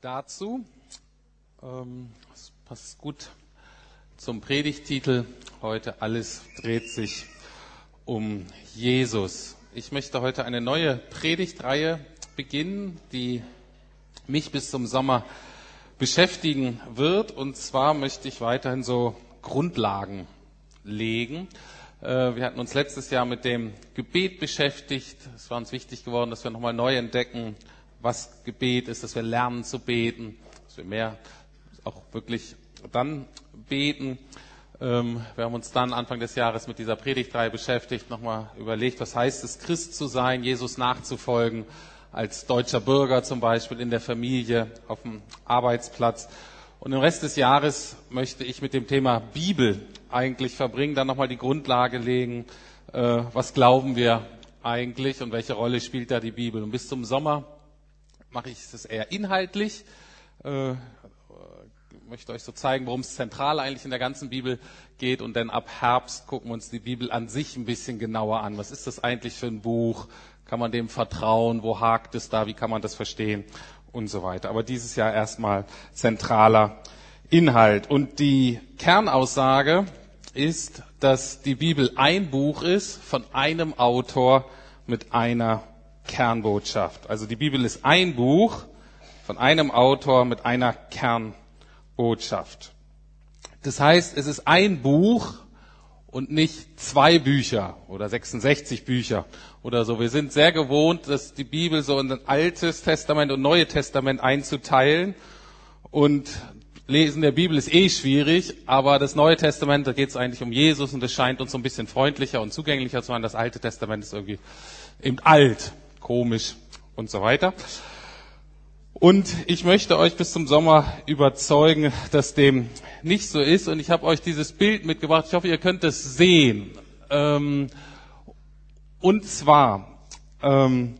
dazu. Ähm, das passt gut zum Predigtitel. Heute alles dreht sich um Jesus. Ich möchte heute eine neue Predigtreihe beginnen, die mich bis zum Sommer beschäftigen wird. Und zwar möchte ich weiterhin so Grundlagen legen. Äh, wir hatten uns letztes Jahr mit dem Gebet beschäftigt. Es war uns wichtig geworden, dass wir nochmal neu entdecken, was Gebet ist, dass wir lernen zu beten, dass wir mehr auch wirklich dann beten. Ähm, wir haben uns dann Anfang des Jahres mit dieser Predigtreihe beschäftigt, nochmal überlegt, was heißt es, Christ zu sein, Jesus nachzufolgen, als deutscher Bürger zum Beispiel in der Familie, auf dem Arbeitsplatz. Und im Rest des Jahres möchte ich mit dem Thema Bibel eigentlich verbringen, dann nochmal die Grundlage legen, äh, was glauben wir eigentlich und welche Rolle spielt da die Bibel. Und bis zum Sommer mache ich es eher inhaltlich. Äh, möchte euch so zeigen, worum es zentral eigentlich in der ganzen Bibel geht. Und dann ab Herbst gucken wir uns die Bibel an sich ein bisschen genauer an. Was ist das eigentlich für ein Buch? Kann man dem vertrauen? Wo hakt es da? Wie kann man das verstehen? Und so weiter. Aber dieses Jahr erstmal zentraler Inhalt. Und die Kernaussage ist, dass die Bibel ein Buch ist von einem Autor mit einer Kernbotschaft. Also die Bibel ist ein Buch von einem Autor mit einer Kernbotschaft. Das heißt, es ist ein Buch und nicht zwei Bücher oder 66 Bücher oder so. Wir sind sehr gewohnt, dass die Bibel so in ein altes Testament und Neue Testament einzuteilen. Und Lesen der Bibel ist eh schwierig, aber das Neue Testament, da geht es eigentlich um Jesus und es scheint uns so ein bisschen freundlicher und zugänglicher zu sein. Das Alte Testament ist irgendwie eben alt komisch und so weiter. Und ich möchte euch bis zum Sommer überzeugen, dass dem nicht so ist. Und ich habe euch dieses Bild mitgebracht. Ich hoffe, ihr könnt es sehen. Ähm, und zwar ähm,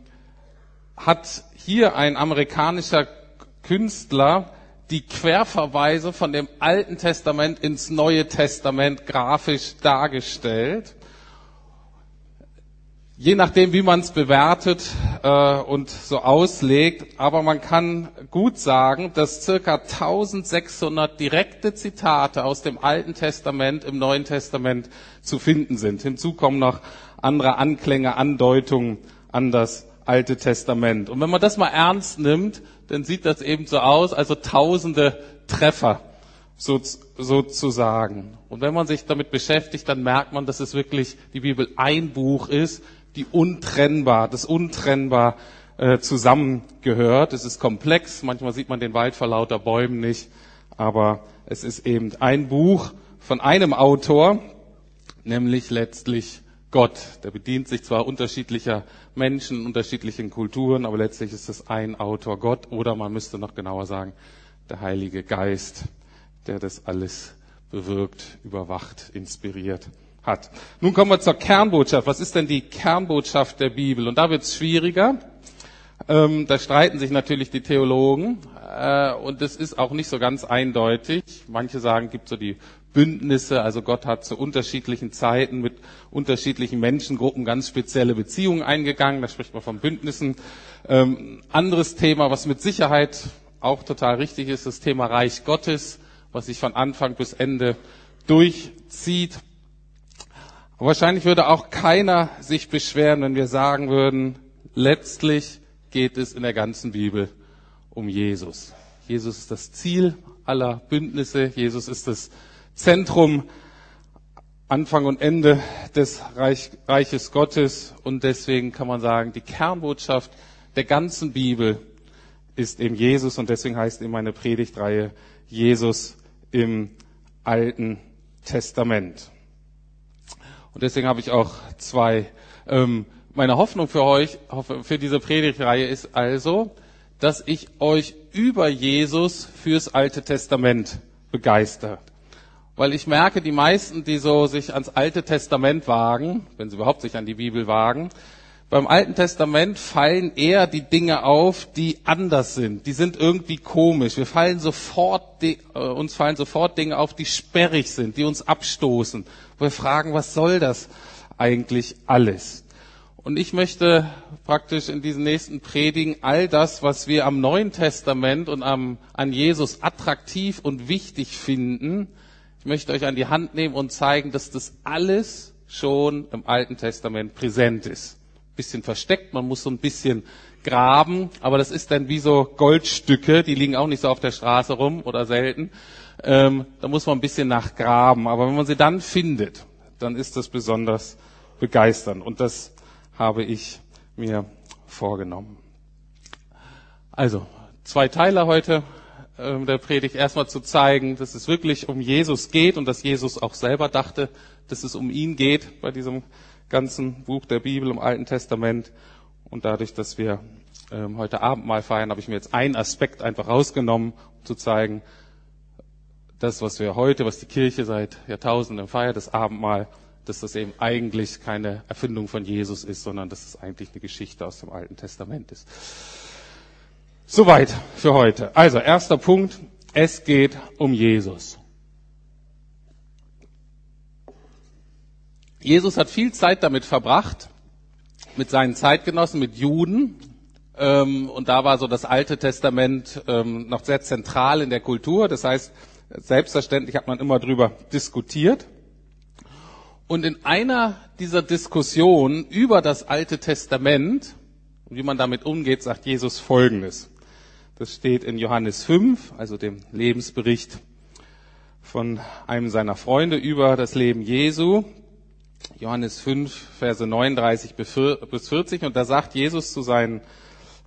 hat hier ein amerikanischer Künstler die Querverweise von dem Alten Testament ins Neue Testament grafisch dargestellt je nachdem, wie man es bewertet äh, und so auslegt, aber man kann gut sagen, dass circa 1600 direkte Zitate aus dem Alten Testament im Neuen Testament zu finden sind. Hinzu kommen noch andere Anklänge, Andeutungen an das Alte Testament. Und wenn man das mal ernst nimmt, dann sieht das eben so aus, also tausende Treffer so, sozusagen. Und wenn man sich damit beschäftigt, dann merkt man, dass es wirklich die Bibel ein Buch ist, die untrennbar, das untrennbar äh, zusammengehört. Es ist komplex, manchmal sieht man den Wald vor lauter Bäumen nicht, aber es ist eben ein Buch von einem Autor, nämlich letztlich Gott. Der bedient sich zwar unterschiedlicher Menschen, unterschiedlichen Kulturen, aber letztlich ist es ein Autor Gott oder man müsste noch genauer sagen, der Heilige Geist, der das alles bewirkt, überwacht, inspiriert hat. Nun kommen wir zur Kernbotschaft. Was ist denn die Kernbotschaft der Bibel? Und da wird es schwieriger. Ähm, da streiten sich natürlich die Theologen äh, und es ist auch nicht so ganz eindeutig. Manche sagen, gibt so die Bündnisse, also Gott hat zu unterschiedlichen Zeiten mit unterschiedlichen Menschengruppen ganz spezielle Beziehungen eingegangen. Da spricht man von Bündnissen. Ähm, anderes Thema, was mit Sicherheit auch total richtig ist, das Thema Reich Gottes, was sich von Anfang bis Ende durchzieht. Und wahrscheinlich würde auch keiner sich beschweren, wenn wir sagen würden, letztlich geht es in der ganzen Bibel um Jesus. Jesus ist das Ziel aller Bündnisse. Jesus ist das Zentrum, Anfang und Ende des Reich, Reiches Gottes. Und deswegen kann man sagen, die Kernbotschaft der ganzen Bibel ist eben Jesus. Und deswegen heißt eben meine Predigtreihe Jesus im Alten Testament. Und deswegen habe ich auch zwei. Ähm, meine Hoffnung für euch, für diese Predigtreihe ist also, dass ich euch über Jesus fürs Alte Testament begeistert. Weil ich merke, die meisten, die so sich ans Alte Testament wagen, wenn sie überhaupt sich an die Bibel wagen, beim Alten Testament fallen eher die Dinge auf, die anders sind. Die sind irgendwie komisch. Wir fallen sofort, äh, uns fallen sofort Dinge auf, die sperrig sind, die uns abstoßen. Wir fragen, was soll das eigentlich alles? Und ich möchte praktisch in diesen nächsten Predigen all das, was wir am Neuen Testament und am, an Jesus attraktiv und wichtig finden, ich möchte euch an die Hand nehmen und zeigen, dass das alles schon im Alten Testament präsent ist. Bisschen versteckt, man muss so ein bisschen graben, aber das ist dann wie so Goldstücke, die liegen auch nicht so auf der Straße rum oder selten. Ähm, da muss man ein bisschen nachgraben, aber wenn man sie dann findet, dann ist das besonders begeisternd und das habe ich mir vorgenommen. Also, zwei Teile heute äh, der Predigt. Erstmal zu zeigen, dass es wirklich um Jesus geht und dass Jesus auch selber dachte, dass es um ihn geht bei diesem ganzen Buch der Bibel im Alten Testament. Und dadurch, dass wir ähm, heute Abend mal feiern, habe ich mir jetzt einen Aspekt einfach rausgenommen, um zu zeigen, das, was wir heute, was die Kirche seit Jahrtausenden feiert, das Abendmahl, dass das eben eigentlich keine Erfindung von Jesus ist, sondern dass es eigentlich eine Geschichte aus dem Alten Testament ist. Soweit für heute. Also, erster Punkt. Es geht um Jesus. Jesus hat viel Zeit damit verbracht, mit seinen Zeitgenossen, mit Juden. Ähm, und da war so das Alte Testament ähm, noch sehr zentral in der Kultur. Das heißt, selbstverständlich hat man immer drüber diskutiert. Und in einer dieser Diskussionen über das Alte Testament und wie man damit umgeht, sagt Jesus Folgendes. Das steht in Johannes 5, also dem Lebensbericht von einem seiner Freunde über das Leben Jesu. Johannes 5, Verse 39 bis 40. Und da sagt Jesus zu seinen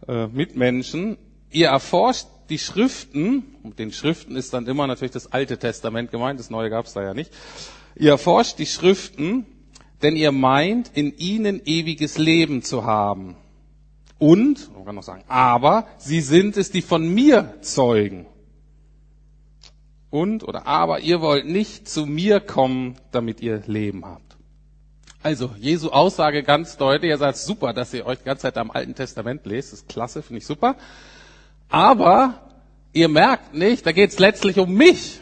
äh, Mitmenschen, ihr erforscht die Schriften, mit den Schriften ist dann immer natürlich das Alte Testament gemeint, das Neue gab es da ja nicht. Ihr erforscht die Schriften, denn ihr meint, in ihnen ewiges Leben zu haben. Und, man kann noch sagen, aber sie sind es, die von mir zeugen. Und oder aber ihr wollt nicht zu mir kommen, damit ihr Leben habt. Also, Jesu Aussage ganz deutlich. Er sagt, super, dass ihr euch die ganze Zeit am Alten Testament lest. Das ist klasse, finde ich super. Aber ihr merkt nicht, da geht es letztlich um mich.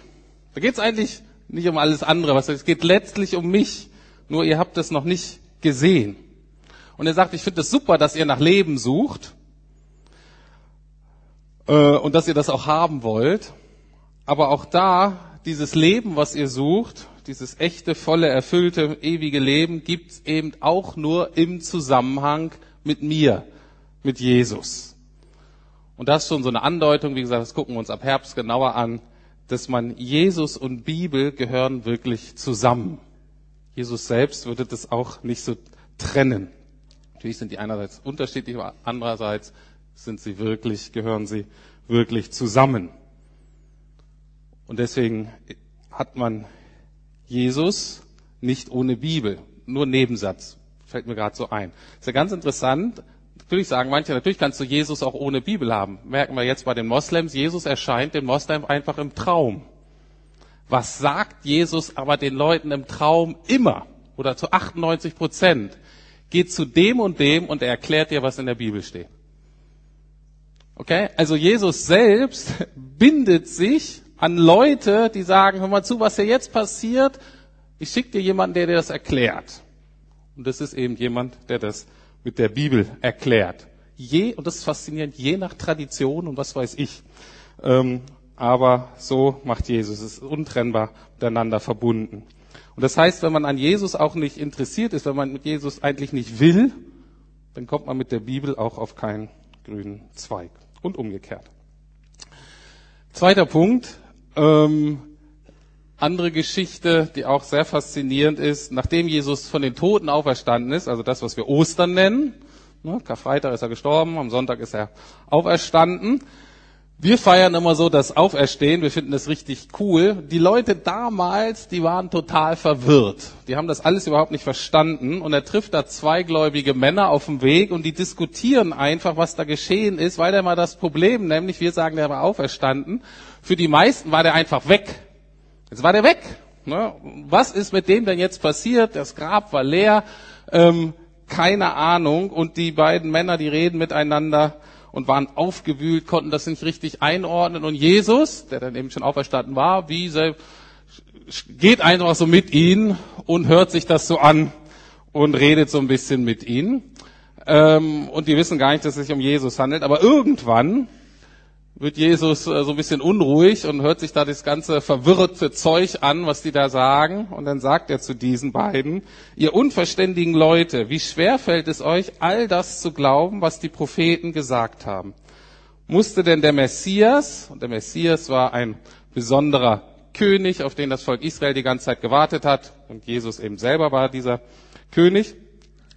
Da geht es eigentlich nicht um alles andere. Was es geht letztlich um mich. Nur ihr habt es noch nicht gesehen. Und er sagt, ich finde es super, dass ihr nach Leben sucht äh, und dass ihr das auch haben wollt. Aber auch da, dieses Leben, was ihr sucht, dieses echte, volle, erfüllte, ewige Leben gibt's eben auch nur im Zusammenhang mit mir, mit Jesus. Und das ist schon so eine Andeutung, wie gesagt, das gucken wir uns ab Herbst genauer an, dass man Jesus und Bibel gehören wirklich zusammen. Jesus selbst würde das auch nicht so trennen. Natürlich sind die einerseits unterschiedlich, aber andererseits sind sie wirklich, gehören sie wirklich zusammen. Und deswegen hat man Jesus nicht ohne Bibel. Nur Nebensatz. Fällt mir gerade so ein. ist ja ganz interessant. Natürlich sagen manche, natürlich kannst du Jesus auch ohne Bibel haben. Merken wir jetzt bei den Moslems, Jesus erscheint den Moslems einfach im Traum. Was sagt Jesus aber den Leuten im Traum immer? Oder zu 98 Prozent? Geht zu dem und dem und er erklärt dir, was in der Bibel steht. Okay? Also Jesus selbst bindet sich an Leute, die sagen, hör mal zu, was hier jetzt passiert, ich schicke dir jemanden, der dir das erklärt. Und das ist eben jemand, der das mit der Bibel erklärt. Je, und das ist faszinierend, je nach Tradition und was weiß ich. Ähm, aber so macht Jesus. Es ist untrennbar miteinander verbunden. Und das heißt, wenn man an Jesus auch nicht interessiert ist, wenn man mit Jesus eigentlich nicht will, dann kommt man mit der Bibel auch auf keinen grünen Zweig. Und umgekehrt. Zweiter Punkt, ähm, andere Geschichte, die auch sehr faszinierend ist, nachdem Jesus von den Toten auferstanden ist, also das, was wir Ostern nennen, ne, Karfreitag ist er gestorben, am Sonntag ist er auferstanden. Wir feiern immer so das Auferstehen, wir finden das richtig cool. Die Leute damals, die waren total verwirrt. Die haben das alles überhaupt nicht verstanden. Und er trifft da zwei gläubige Männer auf dem Weg und die diskutieren einfach, was da geschehen ist, weil er mal das Problem, nämlich wir sagen, der war auferstanden. Für die meisten war der einfach weg. Jetzt war der weg. Ne? Was ist mit dem denn jetzt passiert? Das Grab war leer. Ähm, keine Ahnung. Und die beiden Männer, die reden miteinander und waren aufgewühlt, konnten das nicht richtig einordnen. Und Jesus, der dann eben schon auferstanden war, wie selbst, geht einfach so mit ihnen und hört sich das so an und redet so ein bisschen mit ihnen. Ähm, und die wissen gar nicht, dass es sich um Jesus handelt. Aber irgendwann wird Jesus äh, so ein bisschen unruhig und hört sich da das ganze verwirrte Zeug an, was die da sagen. Und dann sagt er zu diesen beiden, ihr unverständigen Leute, wie schwer fällt es euch, all das zu glauben, was die Propheten gesagt haben? Musste denn der Messias, und der Messias war ein besonderer König, auf den das Volk Israel die ganze Zeit gewartet hat, und Jesus eben selber war dieser König,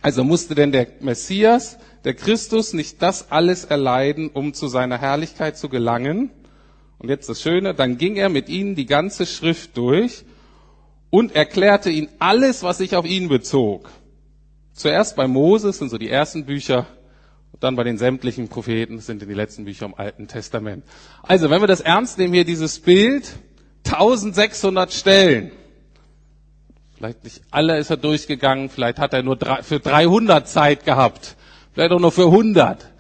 also musste denn der Messias, der Christus, nicht das alles erleiden, um zu seiner Herrlichkeit zu gelangen? Und jetzt das Schöne, dann ging er mit ihnen die ganze Schrift durch und erklärte ihnen alles, was sich auf ihn bezog. Zuerst bei Moses sind so die ersten Bücher, dann bei den sämtlichen Propheten sind in die letzten Bücher im Alten Testament. Also, wenn wir das ernst nehmen, hier dieses Bild, 1600 Stellen. Vielleicht nicht alle ist er durchgegangen, vielleicht hat er nur für 300 Zeit gehabt, vielleicht auch nur für 100.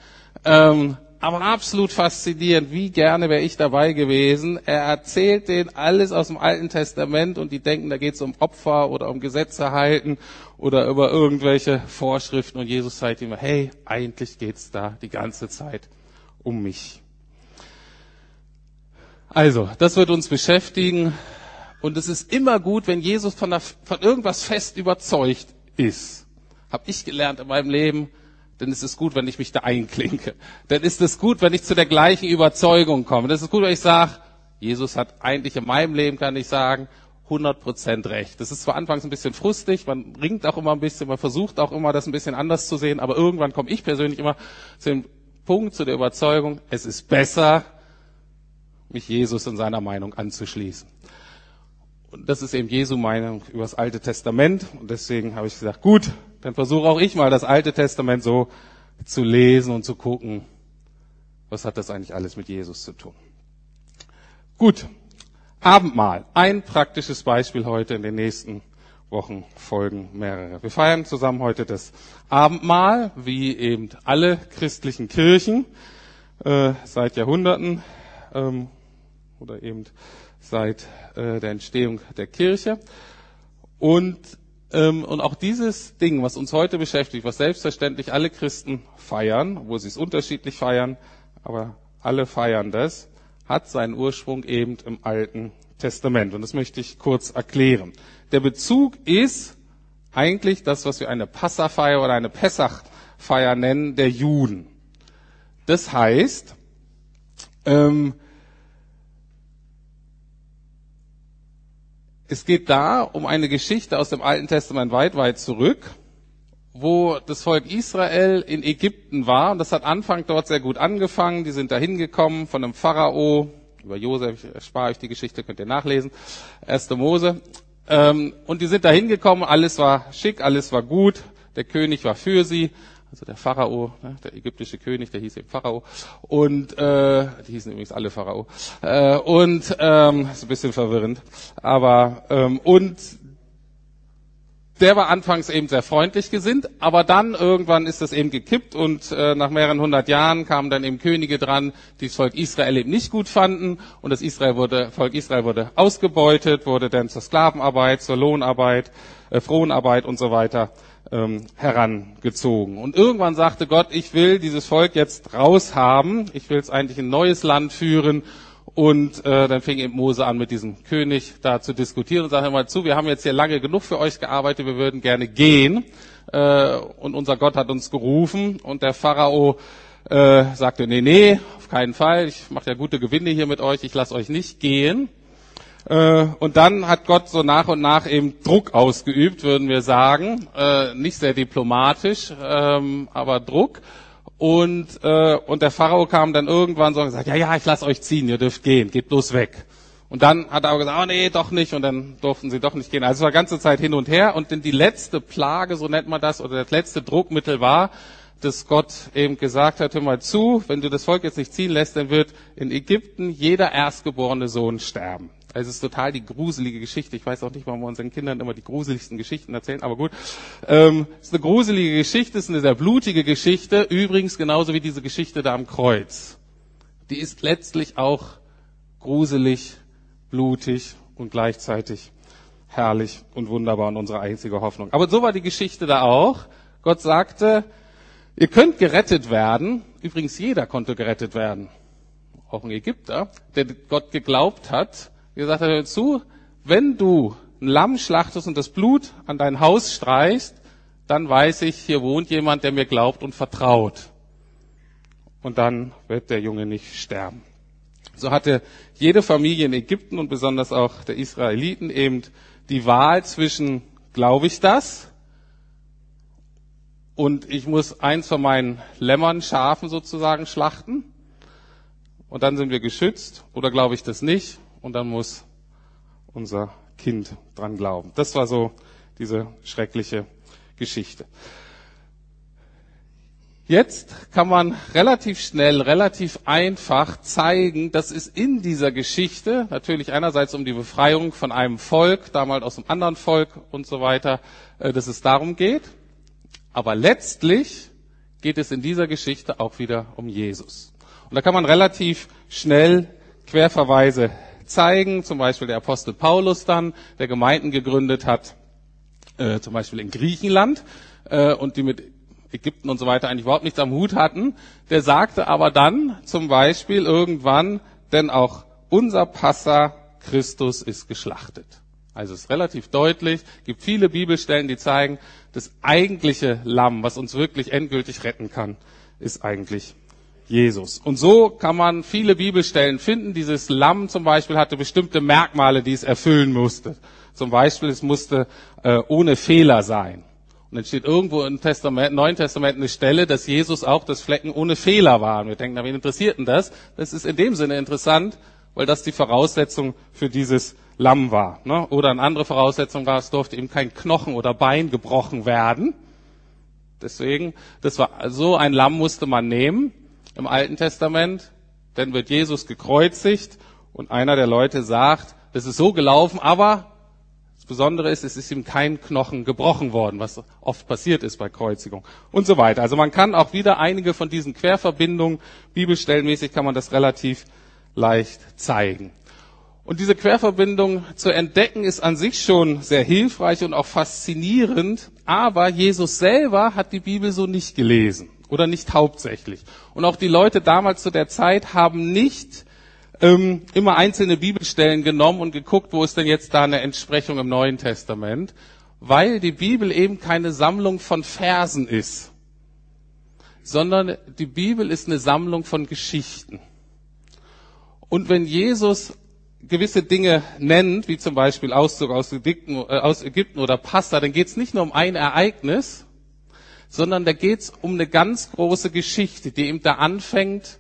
Ähm, aber absolut faszinierend, wie gerne wäre ich dabei gewesen. Er erzählt denen alles aus dem Alten Testament und die denken, da geht es um Opfer oder um Gesetze halten oder über irgendwelche Vorschriften und Jesus sagt ihm, hey, eigentlich geht's da die ganze Zeit um mich. Also, das wird uns beschäftigen. Und es ist immer gut, wenn Jesus von, der, von irgendwas fest überzeugt ist. Hab ich gelernt in meinem Leben, dann ist es gut, wenn ich mich da einklinke. Dann ist es gut, wenn ich zu der gleichen Überzeugung komme. Das ist gut, wenn ich sage, Jesus hat eigentlich in meinem Leben, kann ich sagen, 100% recht. Das ist zwar anfangs ein bisschen frustig, man ringt auch immer ein bisschen, man versucht auch immer, das ein bisschen anders zu sehen, aber irgendwann komme ich persönlich immer zu dem Punkt, zu der Überzeugung, es ist besser, mich Jesus in seiner Meinung anzuschließen. Und das ist eben Jesu Meinung über das Alte Testament. Und deswegen habe ich gesagt, gut, dann versuche auch ich mal das Alte Testament so zu lesen und zu gucken, was hat das eigentlich alles mit Jesus zu tun. Gut, Abendmahl. Ein praktisches Beispiel heute in den nächsten Wochen folgen mehrere. Wir feiern zusammen heute das Abendmahl, wie eben alle christlichen Kirchen äh, seit Jahrhunderten ähm, oder eben seit äh, der Entstehung der Kirche. Und, ähm, und auch dieses Ding, was uns heute beschäftigt, was selbstverständlich alle Christen feiern, wo sie es unterschiedlich feiern, aber alle feiern das, hat seinen Ursprung eben im Alten Testament. Und das möchte ich kurz erklären. Der Bezug ist eigentlich das, was wir eine Passafeier oder eine Pessachfeier nennen, der Juden. Das heißt, ähm, Es geht da um eine Geschichte aus dem Alten Testament weit, weit zurück, wo das Volk Israel in Ägypten war. Und das hat Anfang dort sehr gut angefangen. Die sind da hingekommen von einem Pharao. Über Josef ich spare euch die Geschichte, könnt ihr nachlesen. Erste Mose. Ähm, und die sind da hingekommen. Alles war schick, alles war gut. Der König war für sie also der Pharao, ne, der ägyptische König, der hieß eben Pharao. Und äh, die hießen übrigens alle Pharao. Äh, und ähm, ist ein bisschen verwirrend, aber ähm, und der war anfangs eben sehr freundlich gesinnt, aber dann irgendwann ist das eben gekippt und äh, nach mehreren hundert Jahren kamen dann eben Könige dran, die das Volk Israel eben nicht gut fanden und das Israel wurde, Volk Israel wurde ausgebeutet, wurde dann zur Sklavenarbeit, zur Lohnarbeit, äh, Fronarbeit und so weiter ähm, herangezogen. Und irgendwann sagte Gott, ich will dieses Volk jetzt raushaben, ich will es eigentlich in ein neues Land führen. Und äh, dann fing eben Mose an, mit diesem König da zu diskutieren und sagte mal zu, wir haben jetzt hier lange genug für euch gearbeitet, wir würden gerne gehen. Äh, und unser Gott hat uns gerufen. Und der Pharao äh, sagte, nee, nee, auf keinen Fall, ich mache ja gute Gewinne hier mit euch, ich lasse euch nicht gehen. Äh, und dann hat Gott so nach und nach eben Druck ausgeübt, würden wir sagen. Äh, nicht sehr diplomatisch, ähm, aber Druck. Und, äh, und der Pharao kam dann irgendwann so und gesagt, ja, ja, ich lasse euch ziehen, ihr dürft gehen, geht bloß weg. Und dann hat er aber gesagt, oh nee, doch nicht. Und dann durften sie doch nicht gehen. Also es war ganze Zeit hin und her. Und denn die letzte Plage, so nennt man das, oder das letzte Druckmittel war, dass Gott eben gesagt hat, hör mal zu, wenn du das Volk jetzt nicht ziehen lässt, dann wird in Ägypten jeder erstgeborene Sohn sterben. Also es ist total die gruselige Geschichte. Ich weiß auch nicht, warum wir unseren Kindern immer die gruseligsten Geschichten erzählen, aber gut. Ähm, es ist eine gruselige Geschichte, es ist eine sehr blutige Geschichte, übrigens genauso wie diese Geschichte da am Kreuz. Die ist letztlich auch gruselig, blutig und gleichzeitig herrlich und wunderbar und unsere einzige Hoffnung. Aber so war die Geschichte da auch. Gott sagte, Ihr könnt gerettet werden. Übrigens, jeder konnte gerettet werden. Auch ein Ägypter, der Gott geglaubt hat. Gesagt hat, hör zu, wenn du ein Lamm schlachtest und das Blut an dein Haus streichst, dann weiß ich, hier wohnt jemand, der mir glaubt und vertraut. Und dann wird der Junge nicht sterben. So hatte jede Familie in Ägypten und besonders auch der Israeliten eben die Wahl zwischen, glaube ich das? Und ich muss eins von meinen Lämmern, Schafen sozusagen schlachten. Und dann sind wir geschützt. Oder glaube ich das nicht? Und dann muss unser Kind dran glauben. Das war so diese schreckliche Geschichte. Jetzt kann man relativ schnell, relativ einfach zeigen, dass es in dieser Geschichte natürlich einerseits um die Befreiung von einem Volk, damals aus einem anderen Volk und so weiter, äh, dass es darum geht. Aber letztlich geht es in dieser Geschichte auch wieder um Jesus. Und da kann man relativ schnell Querverweise zeigen, zum Beispiel der Apostel Paulus dann, der Gemeinden gegründet hat, äh, zum Beispiel in Griechenland, äh, und die mit Ägypten und so weiter eigentlich überhaupt nichts am Hut hatten. Der sagte aber dann zum Beispiel irgendwann, denn auch unser Passa Christus ist geschlachtet. Also es ist relativ deutlich, gibt viele Bibelstellen, die zeigen, das eigentliche Lamm, was uns wirklich endgültig retten kann, ist eigentlich Jesus. Und so kann man viele Bibelstellen finden. Dieses Lamm zum Beispiel hatte bestimmte Merkmale, die es erfüllen musste. Zum Beispiel, es musste äh, ohne Fehler sein. Und dann steht irgendwo im Testament, Neuen Testament eine Stelle, dass Jesus auch das Flecken ohne Fehler war. Und wir denken, na, wen interessiert denn das? Das ist in dem Sinne interessant, weil das die Voraussetzung für dieses Lamm war. Ne? Oder eine andere Voraussetzung war, es durfte ihm kein Knochen oder Bein gebrochen werden. Deswegen, das war, so ein Lamm musste man nehmen im Alten Testament. Dann wird Jesus gekreuzigt und einer der Leute sagt, das ist so gelaufen, aber Besondere ist, es ist ihm kein Knochen gebrochen worden, was oft passiert ist bei Kreuzigung und so weiter. Also man kann auch wieder einige von diesen Querverbindungen, bibelstellenmäßig kann man das relativ leicht zeigen. Und diese Querverbindung zu entdecken ist an sich schon sehr hilfreich und auch faszinierend, aber Jesus selber hat die Bibel so nicht gelesen oder nicht hauptsächlich. Und auch die Leute damals zu der Zeit haben nicht ähm, immer einzelne Bibelstellen genommen und geguckt, wo ist denn jetzt da eine Entsprechung im Neuen Testament, weil die Bibel eben keine Sammlung von Versen ist, sondern die Bibel ist eine Sammlung von Geschichten. Und wenn Jesus gewisse Dinge nennt, wie zum Beispiel Auszug aus Ägypten, äh, aus Ägypten oder Passa, dann geht es nicht nur um ein Ereignis, sondern da geht es um eine ganz große Geschichte, die eben da anfängt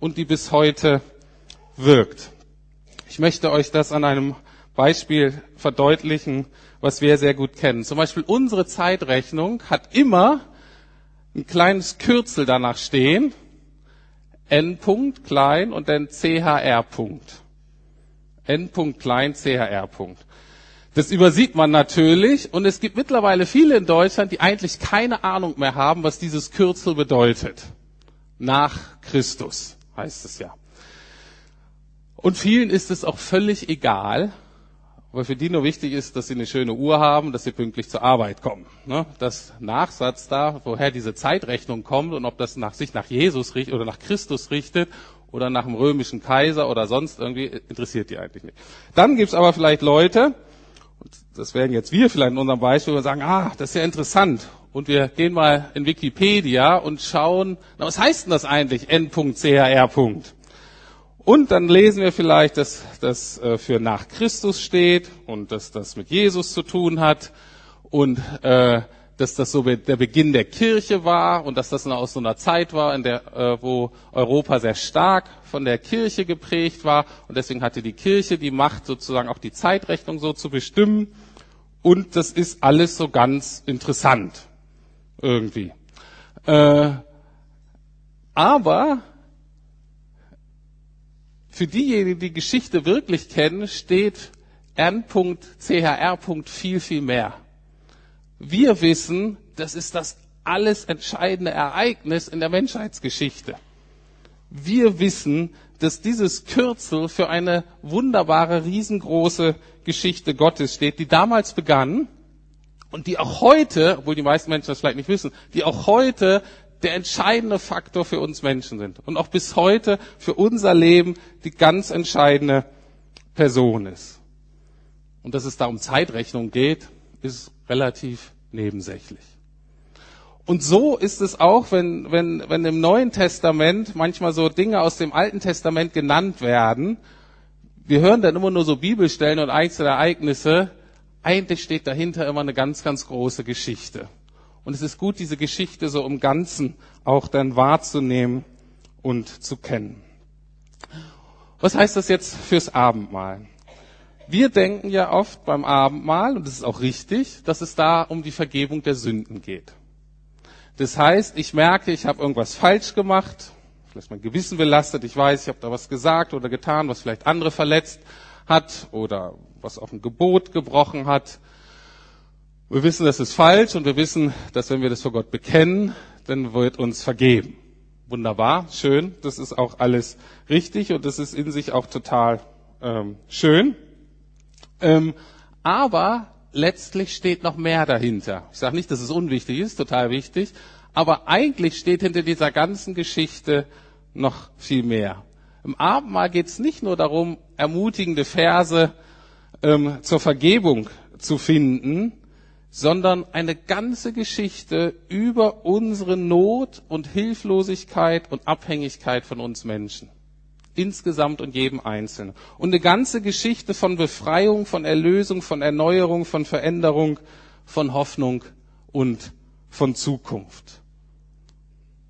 und die bis heute wirkt. Ich möchte euch das an einem Beispiel verdeutlichen, was wir sehr gut kennen. Zum Beispiel unsere Zeitrechnung hat immer ein kleines Kürzel danach stehen, N. -Punkt, klein und dann CHR. -Punkt. N. -Punkt, klein, CHR. Das übersieht man natürlich und es gibt mittlerweile viele in Deutschland, die eigentlich keine Ahnung mehr haben, was dieses Kürzel bedeutet. Nach Christus heißt es ja. Und vielen ist es auch völlig egal, weil für die nur wichtig ist, dass sie eine schöne Uhr haben, dass sie pünktlich zur Arbeit kommen. Ne? Das Nachsatz da, woher diese Zeitrechnung kommt und ob das nach sich nach Jesus richtet oder nach Christus richtet oder nach dem römischen Kaiser oder sonst irgendwie, interessiert die eigentlich nicht. Dann gibt's aber vielleicht Leute, und das wären jetzt wir vielleicht in unserem Beispiel, sagen, ah, das ist ja interessant. Und wir gehen mal in Wikipedia und schauen, na, was heißt denn das eigentlich, N.CHR. Und dann lesen wir vielleicht, dass das äh, für nach Christus steht und dass das mit Jesus zu tun hat und äh, dass das so der Beginn der Kirche war und dass das aus so einer Zeit war, in der, äh, wo Europa sehr stark von der Kirche geprägt war und deswegen hatte die Kirche die Macht sozusagen auch die Zeitrechnung so zu bestimmen und das ist alles so ganz interessant irgendwie. Äh, aber für diejenigen, die Geschichte wirklich kennen, steht N.CHR. viel, viel mehr. Wir wissen, das ist das alles entscheidende Ereignis in der Menschheitsgeschichte. Wir wissen, dass dieses Kürzel für eine wunderbare, riesengroße Geschichte Gottes steht, die damals begann und die auch heute, obwohl die meisten Menschen das vielleicht nicht wissen, die auch heute der entscheidende Faktor für uns Menschen sind und auch bis heute für unser Leben die ganz entscheidende Person ist. Und dass es da um Zeitrechnung geht, ist relativ nebensächlich. Und so ist es auch, wenn, wenn, wenn im Neuen Testament manchmal so Dinge aus dem Alten Testament genannt werden. Wir hören dann immer nur so Bibelstellen und einzelne Ereignisse. Eigentlich steht dahinter immer eine ganz, ganz große Geschichte. Und es ist gut, diese Geschichte so im Ganzen auch dann wahrzunehmen und zu kennen. Was heißt das jetzt fürs Abendmahl? Wir denken ja oft beim Abendmahl, und das ist auch richtig, dass es da um die Vergebung der Sünden geht. Das heißt, ich merke, ich habe irgendwas falsch gemacht, vielleicht mein Gewissen belastet, ich weiß, ich habe da was gesagt oder getan, was vielleicht andere verletzt hat oder was auf ein Gebot gebrochen hat. Wir wissen, das ist falsch und wir wissen, dass wenn wir das vor Gott bekennen, dann wird uns vergeben. Wunderbar, schön, das ist auch alles richtig und das ist in sich auch total ähm, schön. Ähm, aber letztlich steht noch mehr dahinter. Ich sage nicht, dass es unwichtig ist, total wichtig, aber eigentlich steht hinter dieser ganzen Geschichte noch viel mehr. Im Abendmahl geht es nicht nur darum, ermutigende Verse ähm, zur Vergebung zu finden, sondern eine ganze Geschichte über unsere Not und Hilflosigkeit und Abhängigkeit von uns Menschen insgesamt und jedem Einzelnen. Und eine ganze Geschichte von Befreiung, von Erlösung, von Erneuerung, von Veränderung, von Hoffnung und von Zukunft.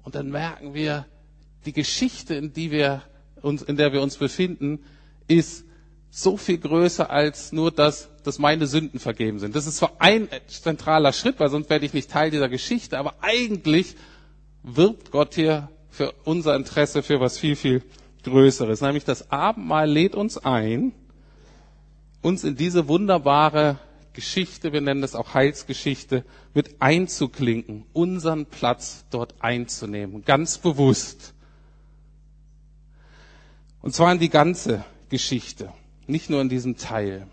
Und dann merken wir, die Geschichte, in, die wir uns, in der wir uns befinden, ist so viel größer als nur das, dass meine Sünden vergeben sind. Das ist zwar ein zentraler Schritt, weil sonst werde ich nicht Teil dieser Geschichte, aber eigentlich wirbt Gott hier für unser Interesse für was viel, viel Größeres, nämlich das Abendmahl lädt uns ein, uns in diese wunderbare Geschichte, wir nennen das auch Heilsgeschichte, mit einzuklinken, unseren Platz dort einzunehmen, ganz bewusst. Und zwar in die ganze Geschichte, nicht nur in diesem Teil.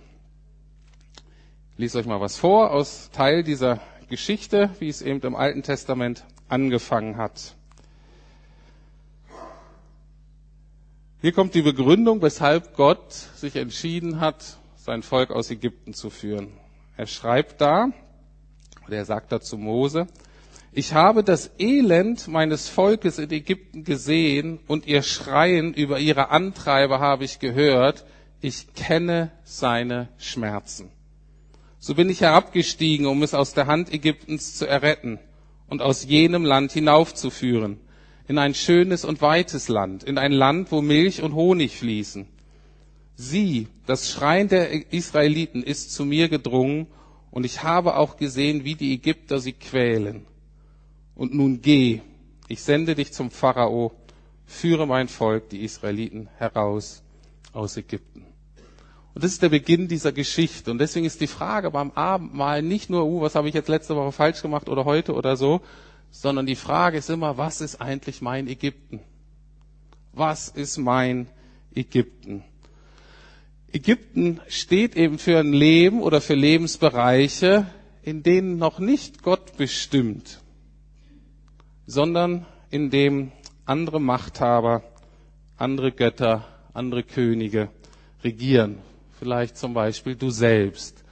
Lese euch mal was vor aus Teil dieser Geschichte, wie es eben im Alten Testament angefangen hat. Hier kommt die Begründung, weshalb Gott sich entschieden hat, sein Volk aus Ägypten zu führen. Er schreibt da, oder er sagt da zu Mose, ich habe das Elend meines Volkes in Ägypten gesehen und ihr Schreien über ihre Antreiber habe ich gehört. Ich kenne seine Schmerzen. So bin ich herabgestiegen, um es aus der Hand Ägyptens zu erretten und aus jenem Land hinaufzuführen in ein schönes und weites Land, in ein Land, wo Milch und Honig fließen. Sieh, das Schreien der Israeliten ist zu mir gedrungen, und ich habe auch gesehen, wie die Ägypter sie quälen. Und nun geh, ich sende dich zum Pharao, führe mein Volk, die Israeliten, heraus aus Ägypten. Und das ist der Beginn dieser Geschichte. Und deswegen ist die Frage beim Abendmahl nicht nur, uh, was habe ich jetzt letzte Woche falsch gemacht oder heute oder so, sondern die Frage ist immer, was ist eigentlich mein Ägypten? Was ist mein Ägypten? Ägypten steht eben für ein Leben oder für Lebensbereiche, in denen noch nicht Gott bestimmt, sondern in dem andere Machthaber, andere Götter, andere Könige regieren. Vielleicht zum Beispiel du selbst.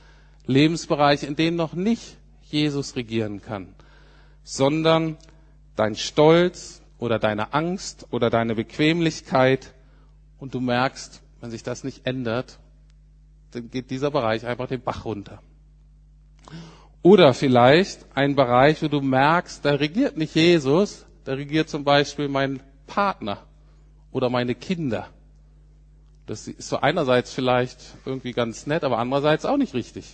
Lebensbereiche, in denen noch nicht Jesus regieren kann sondern dein Stolz oder deine Angst oder deine Bequemlichkeit und du merkst, wenn sich das nicht ändert, dann geht dieser Bereich einfach den Bach runter. Oder vielleicht ein Bereich, wo du merkst, da regiert nicht Jesus, da regiert zum Beispiel mein Partner oder meine Kinder. Das ist so einerseits vielleicht irgendwie ganz nett, aber andererseits auch nicht richtig.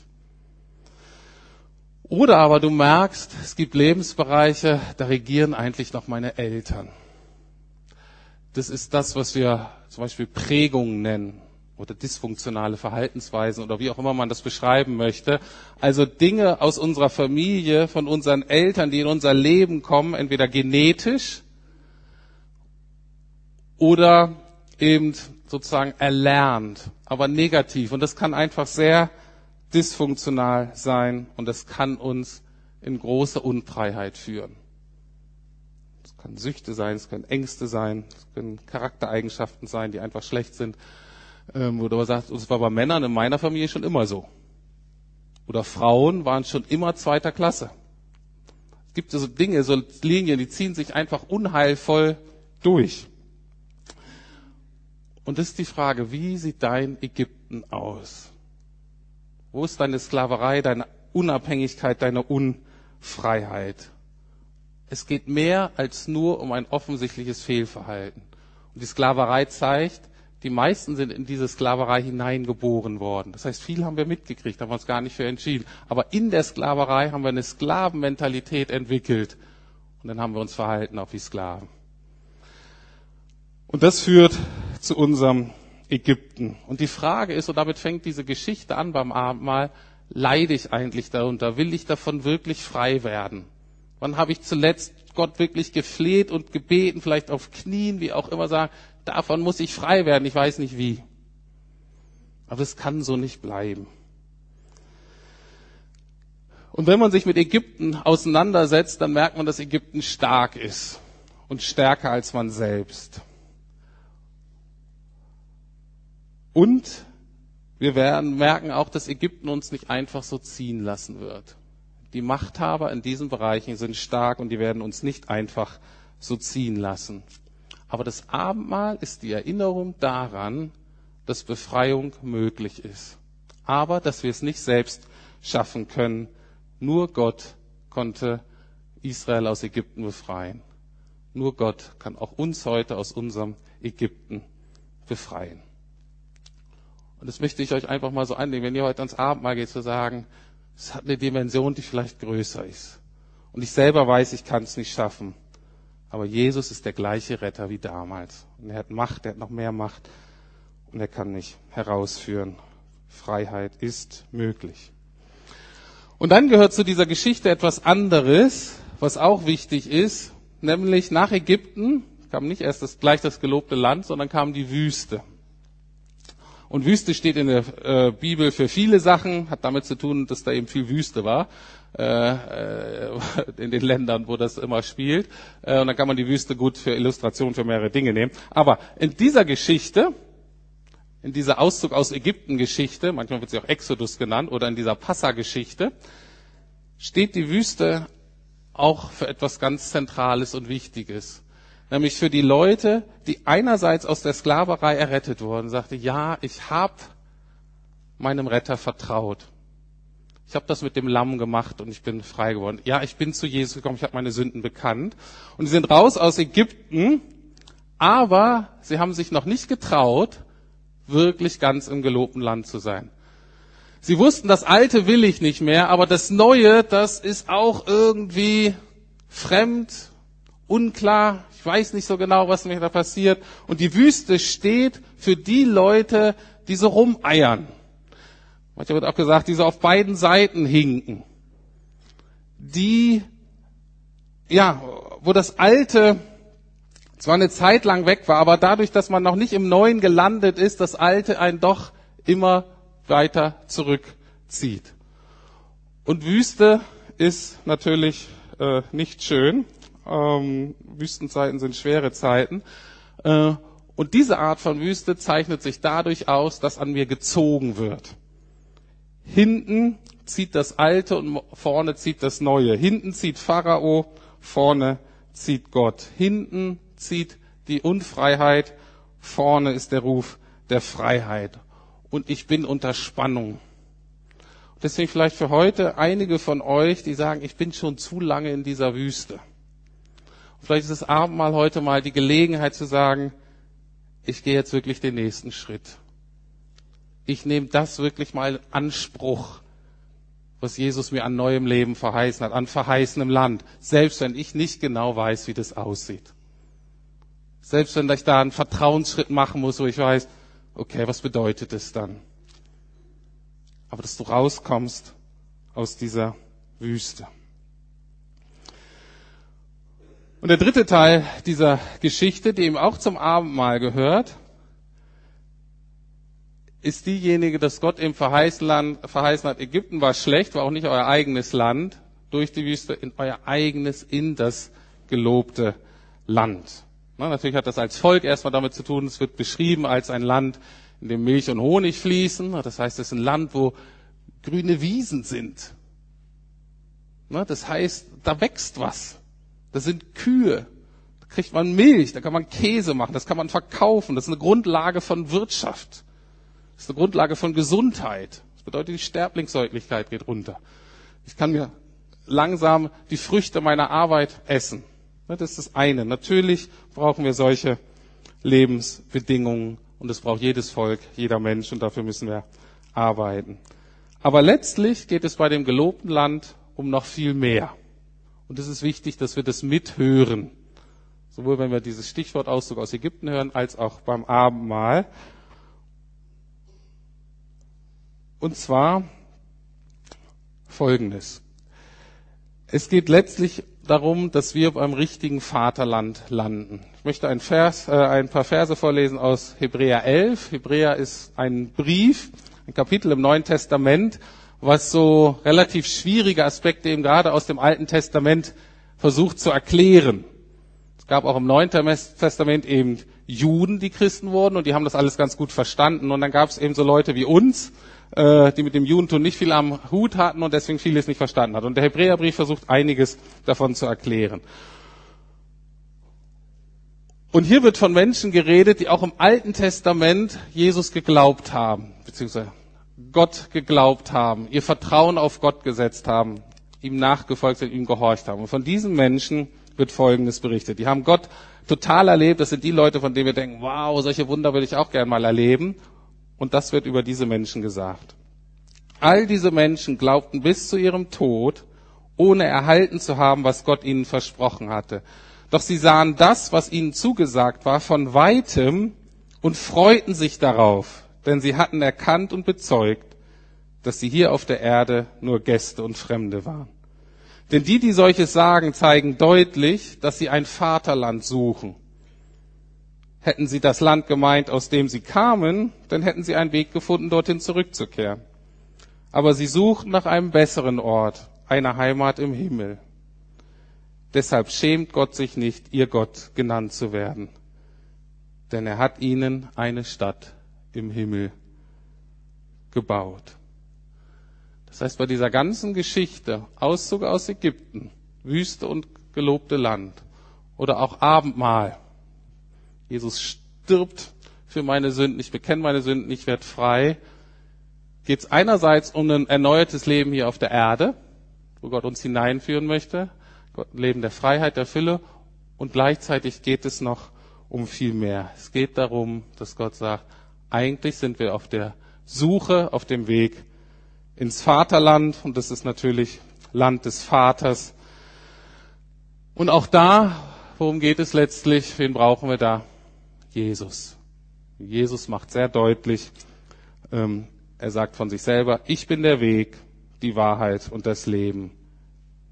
Oder aber du merkst, es gibt Lebensbereiche, da regieren eigentlich noch meine Eltern. Das ist das, was wir zum Beispiel Prägungen nennen oder dysfunktionale Verhaltensweisen oder wie auch immer man das beschreiben möchte. Also Dinge aus unserer Familie, von unseren Eltern, die in unser Leben kommen, entweder genetisch oder eben sozusagen erlernt, aber negativ. Und das kann einfach sehr dysfunktional sein und es kann uns in große Unfreiheit führen. können Süchte sein, es können Ängste sein, es können Charaktereigenschaften sein, die einfach schlecht sind. Ähm, wo du aber sagst, es war bei Männern in meiner Familie schon immer so. Oder Frauen waren schon immer zweiter Klasse. Es gibt so Dinge, so Linien, die ziehen sich einfach unheilvoll durch. Und das ist die Frage, wie sieht dein Ägypten aus? Wo ist deine Sklaverei, deine Unabhängigkeit, deine Unfreiheit? Es geht mehr als nur um ein offensichtliches Fehlverhalten. Und die Sklaverei zeigt, die meisten sind in diese Sklaverei hineingeboren worden. Das heißt, viel haben wir mitgekriegt, haben wir uns gar nicht für entschieden. Aber in der Sklaverei haben wir eine Sklavenmentalität entwickelt. Und dann haben wir uns verhalten auch wie Sklaven. Und das führt zu unserem Ägypten. Und die Frage ist, und damit fängt diese Geschichte an beim Abendmahl, leide ich eigentlich darunter? Will ich davon wirklich frei werden? Wann habe ich zuletzt Gott wirklich gefleht und gebeten, vielleicht auf Knien, wie auch immer sagen, davon muss ich frei werden, ich weiß nicht wie. Aber es kann so nicht bleiben. Und wenn man sich mit Ägypten auseinandersetzt, dann merkt man, dass Ägypten stark ist und stärker als man selbst. Und wir werden merken auch, dass Ägypten uns nicht einfach so ziehen lassen wird. Die Machthaber in diesen Bereichen sind stark und die werden uns nicht einfach so ziehen lassen. Aber das Abendmahl ist die Erinnerung daran, dass Befreiung möglich ist. Aber dass wir es nicht selbst schaffen können. Nur Gott konnte Israel aus Ägypten befreien. Nur Gott kann auch uns heute aus unserem Ägypten befreien. Und das möchte ich euch einfach mal so annehmen, wenn ihr heute ans Abendmahl geht, zu sagen, es hat eine Dimension, die vielleicht größer ist. Und ich selber weiß, ich kann es nicht schaffen. Aber Jesus ist der gleiche Retter wie damals. Und er hat Macht, er hat noch mehr Macht. Und er kann mich herausführen. Freiheit ist möglich. Und dann gehört zu dieser Geschichte etwas anderes, was auch wichtig ist, nämlich nach Ägypten kam nicht erst das, gleich das gelobte Land, sondern kam die Wüste. Und Wüste steht in der äh, Bibel für viele Sachen, hat damit zu tun, dass da eben viel Wüste war äh, äh in den Ländern, wo das immer spielt. Äh, und dann kann man die Wüste gut für Illustration für mehrere Dinge nehmen. Aber in dieser Geschichte, in dieser Auszug aus Ägypten-Geschichte, manchmal wird sie auch Exodus genannt, oder in dieser Passa-Geschichte, steht die Wüste auch für etwas ganz Zentrales und Wichtiges nämlich für die Leute, die einerseits aus der Sklaverei errettet wurden, sagte, ja, ich habe meinem Retter vertraut. Ich habe das mit dem Lamm gemacht und ich bin frei geworden. Ja, ich bin zu Jesus gekommen, ich habe meine Sünden bekannt. Und sie sind raus aus Ägypten, aber sie haben sich noch nicht getraut, wirklich ganz im gelobten Land zu sein. Sie wussten, das Alte will ich nicht mehr, aber das Neue, das ist auch irgendwie fremd, unklar, ich weiß nicht so genau, was mir da passiert. Und die Wüste steht für die Leute, die so rumeiern. Manchmal wird auch gesagt, die so auf beiden Seiten hinken. Die, ja, wo das Alte zwar eine Zeit lang weg war, aber dadurch, dass man noch nicht im Neuen gelandet ist, das Alte einen doch immer weiter zurückzieht. Und Wüste ist natürlich äh, nicht schön. Ähm, Wüstenzeiten sind schwere Zeiten. Äh, und diese Art von Wüste zeichnet sich dadurch aus, dass an mir gezogen wird. Hinten zieht das Alte und vorne zieht das Neue. Hinten zieht Pharao, vorne zieht Gott. Hinten zieht die Unfreiheit, vorne ist der Ruf der Freiheit. Und ich bin unter Spannung. Deswegen vielleicht für heute einige von euch, die sagen, ich bin schon zu lange in dieser Wüste. Vielleicht ist das Abendmahl heute mal die Gelegenheit zu sagen, ich gehe jetzt wirklich den nächsten Schritt. Ich nehme das wirklich mal in Anspruch, was Jesus mir an neuem Leben verheißen hat, an verheißenem Land, selbst wenn ich nicht genau weiß, wie das aussieht. Selbst wenn ich da einen Vertrauensschritt machen muss, wo ich weiß, okay, was bedeutet es dann? Aber dass du rauskommst aus dieser Wüste. Und der dritte Teil dieser Geschichte, die ihm auch zum Abendmahl gehört, ist diejenige, dass Gott im verheißen hat, Ägypten war schlecht, war auch nicht euer eigenes Land, durch die Wüste in euer eigenes, in das gelobte Land. Na, natürlich hat das als Volk erstmal damit zu tun, es wird beschrieben als ein Land, in dem Milch und Honig fließen. Das heißt, es ist ein Land, wo grüne Wiesen sind. Na, das heißt, da wächst was. Da sind Kühe. Da kriegt man Milch, da kann man Käse machen, das kann man verkaufen. Das ist eine Grundlage von Wirtschaft. Das ist eine Grundlage von Gesundheit. Das bedeutet, die Sterblingssäuglichkeit geht runter. Ich kann mir langsam die Früchte meiner Arbeit essen. Das ist das eine. Natürlich brauchen wir solche Lebensbedingungen und es braucht jedes Volk, jeder Mensch und dafür müssen wir arbeiten. Aber letztlich geht es bei dem gelobten Land um noch viel mehr. Und es ist wichtig, dass wir das mithören. Sowohl wenn wir dieses Stichwortauszug aus Ägypten hören, als auch beim Abendmahl. Und zwar Folgendes. Es geht letztlich darum, dass wir beim richtigen Vaterland landen. Ich möchte ein, Vers, äh, ein paar Verse vorlesen aus Hebräer 11. Hebräer ist ein Brief, ein Kapitel im Neuen Testament, was so relativ schwierige Aspekte eben gerade aus dem Alten Testament versucht zu erklären. Es gab auch im Neuen Testament eben Juden, die Christen wurden und die haben das alles ganz gut verstanden. Und dann gab es eben so Leute wie uns, äh, die mit dem Judentum nicht viel am Hut hatten und deswegen vieles nicht verstanden hat. Und der Hebräerbrief versucht einiges davon zu erklären. Und hier wird von Menschen geredet, die auch im Alten Testament Jesus geglaubt haben, beziehungsweise Gott geglaubt haben, ihr Vertrauen auf Gott gesetzt haben, ihm nachgefolgt sind, ihm gehorcht haben. Und von diesen Menschen wird Folgendes berichtet. Die haben Gott total erlebt. Das sind die Leute, von denen wir denken, wow, solche Wunder würde ich auch gern mal erleben. Und das wird über diese Menschen gesagt. All diese Menschen glaubten bis zu ihrem Tod, ohne erhalten zu haben, was Gott ihnen versprochen hatte. Doch sie sahen das, was ihnen zugesagt war, von weitem und freuten sich darauf, denn sie hatten erkannt und bezeugt, dass sie hier auf der Erde nur Gäste und Fremde waren. Denn die, die solches sagen, zeigen deutlich, dass sie ein Vaterland suchen. Hätten sie das Land gemeint, aus dem sie kamen, dann hätten sie einen Weg gefunden, dorthin zurückzukehren. Aber sie suchten nach einem besseren Ort, einer Heimat im Himmel. Deshalb schämt Gott sich nicht, ihr Gott genannt zu werden. Denn er hat ihnen eine Stadt im Himmel gebaut. Das heißt, bei dieser ganzen Geschichte, Auszug aus Ägypten, Wüste und gelobte Land oder auch Abendmahl, Jesus stirbt für meine Sünden, ich bekenne meine Sünden, ich werde frei, geht es einerseits um ein erneuertes Leben hier auf der Erde, wo Gott uns hineinführen möchte, ein Leben der Freiheit, der Fülle, und gleichzeitig geht es noch um viel mehr. Es geht darum, dass Gott sagt, eigentlich sind wir auf der Suche, auf dem Weg ins Vaterland, und das ist natürlich Land des Vaters. Und auch da, worum geht es letztlich? Wen brauchen wir da? Jesus. Jesus macht sehr deutlich, ähm, er sagt von sich selber, ich bin der Weg, die Wahrheit und das Leben.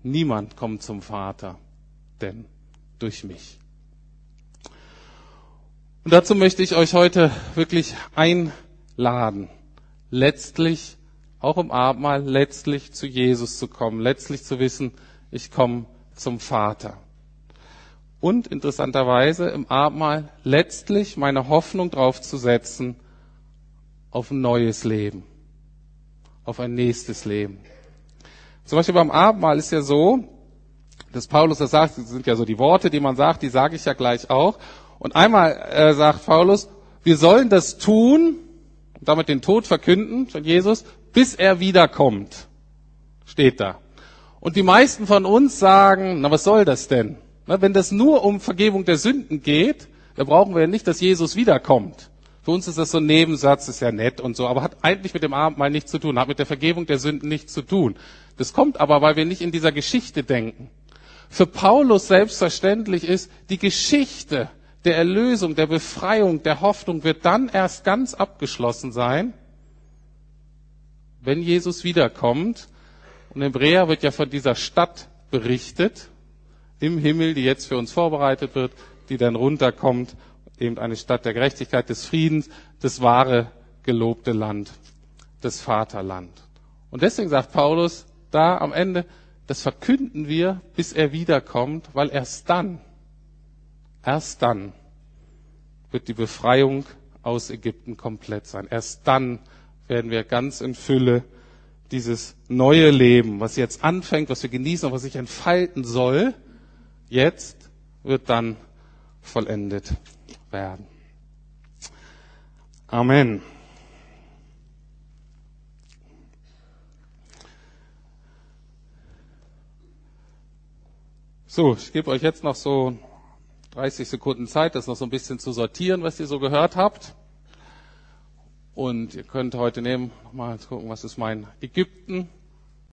Niemand kommt zum Vater, denn durch mich. Und dazu möchte ich euch heute wirklich einladen, letztlich auch im Abendmahl, letztlich zu Jesus zu kommen, letztlich zu wissen, ich komme zum Vater und interessanterweise im Abendmahl letztlich meine Hoffnung drauf zu setzen auf ein neues Leben, auf ein nächstes Leben. Zum Beispiel beim Abendmahl ist ja so, dass Paulus das sagt, das sind ja so die Worte, die man sagt, die sage ich ja gleich auch. Und einmal äh, sagt Paulus, wir sollen das tun, damit den Tod verkünden von Jesus, bis er wiederkommt. Steht da. Und die meisten von uns sagen, na was soll das denn? Wenn das nur um Vergebung der Sünden geht, dann brauchen wir ja nicht, dass Jesus wiederkommt. Für uns ist das so ein Nebensatz, ist ja nett und so, aber hat eigentlich mit dem Abendmahl nichts zu tun, hat mit der Vergebung der Sünden nichts zu tun. Das kommt aber, weil wir nicht in dieser Geschichte denken. Für Paulus selbstverständlich ist, die Geschichte der Erlösung, der Befreiung, der Hoffnung wird dann erst ganz abgeschlossen sein, wenn Jesus wiederkommt. Und im Hebräer wird ja von dieser Stadt berichtet, im Himmel, die jetzt für uns vorbereitet wird, die dann runterkommt, eben eine Stadt der Gerechtigkeit, des Friedens, das wahre gelobte Land, das Vaterland. Und deswegen sagt Paulus da am Ende, das verkünden wir, bis er wiederkommt, weil erst dann Erst dann wird die Befreiung aus Ägypten komplett sein. Erst dann werden wir ganz in Fülle dieses neue Leben, was jetzt anfängt, was wir genießen und was sich entfalten soll, jetzt wird dann vollendet werden. Amen. So, ich gebe euch jetzt noch so 30 Sekunden Zeit, das noch so ein bisschen zu sortieren, was ihr so gehört habt. Und ihr könnt heute nehmen, mal gucken, was ist mein Ägypten,